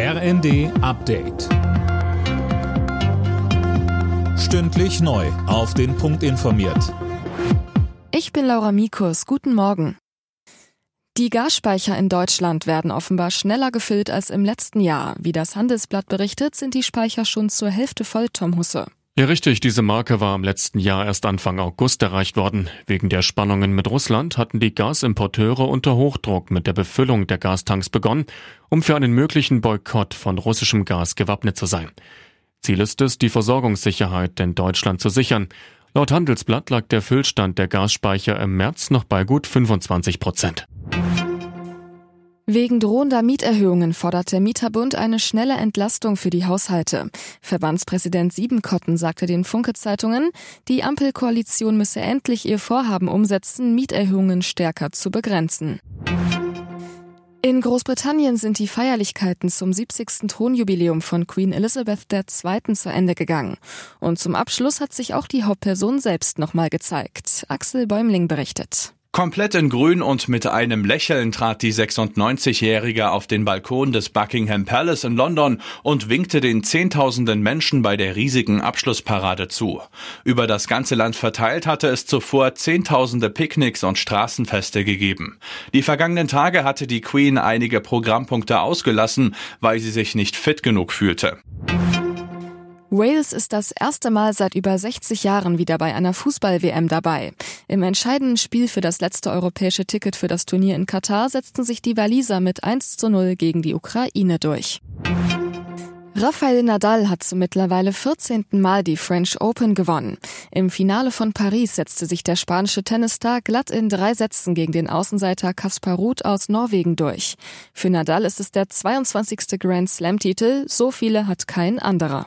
RND Update. Stündlich neu. Auf den Punkt informiert. Ich bin Laura Mikus. Guten Morgen. Die Gasspeicher in Deutschland werden offenbar schneller gefüllt als im letzten Jahr. Wie das Handelsblatt berichtet, sind die Speicher schon zur Hälfte voll, Tom Husse. Ja, richtig. Diese Marke war im letzten Jahr erst Anfang August erreicht worden. Wegen der Spannungen mit Russland hatten die Gasimporteure unter Hochdruck mit der Befüllung der Gastanks begonnen, um für einen möglichen Boykott von russischem Gas gewappnet zu sein. Ziel ist es, die Versorgungssicherheit in Deutschland zu sichern. Laut Handelsblatt lag der Füllstand der Gasspeicher im März noch bei gut 25 Prozent. Wegen drohender Mieterhöhungen fordert der Mieterbund eine schnelle Entlastung für die Haushalte. Verbandspräsident Siebenkotten sagte den Funke-Zeitungen, die Ampelkoalition müsse endlich ihr Vorhaben umsetzen, Mieterhöhungen stärker zu begrenzen. In Großbritannien sind die Feierlichkeiten zum 70. Thronjubiläum von Queen Elizabeth II. zu Ende gegangen. Und zum Abschluss hat sich auch die Hauptperson selbst nochmal gezeigt. Axel Bäumling berichtet. Komplett in Grün und mit einem Lächeln trat die 96-Jährige auf den Balkon des Buckingham Palace in London und winkte den Zehntausenden Menschen bei der riesigen Abschlussparade zu. Über das ganze Land verteilt hatte es zuvor Zehntausende Picknicks und Straßenfeste gegeben. Die vergangenen Tage hatte die Queen einige Programmpunkte ausgelassen, weil sie sich nicht fit genug fühlte. Wales ist das erste Mal seit über 60 Jahren wieder bei einer Fußball-WM dabei. Im entscheidenden Spiel für das letzte europäische Ticket für das Turnier in Katar setzten sich die Waliser mit 1 zu 0 gegen die Ukraine durch. Rafael Nadal hat zum mittlerweile 14. Mal die French Open gewonnen. Im Finale von Paris setzte sich der spanische Tennisstar glatt in drei Sätzen gegen den Außenseiter Kaspar Ruth aus Norwegen durch. Für Nadal ist es der 22. Grand Slam-Titel, so viele hat kein anderer.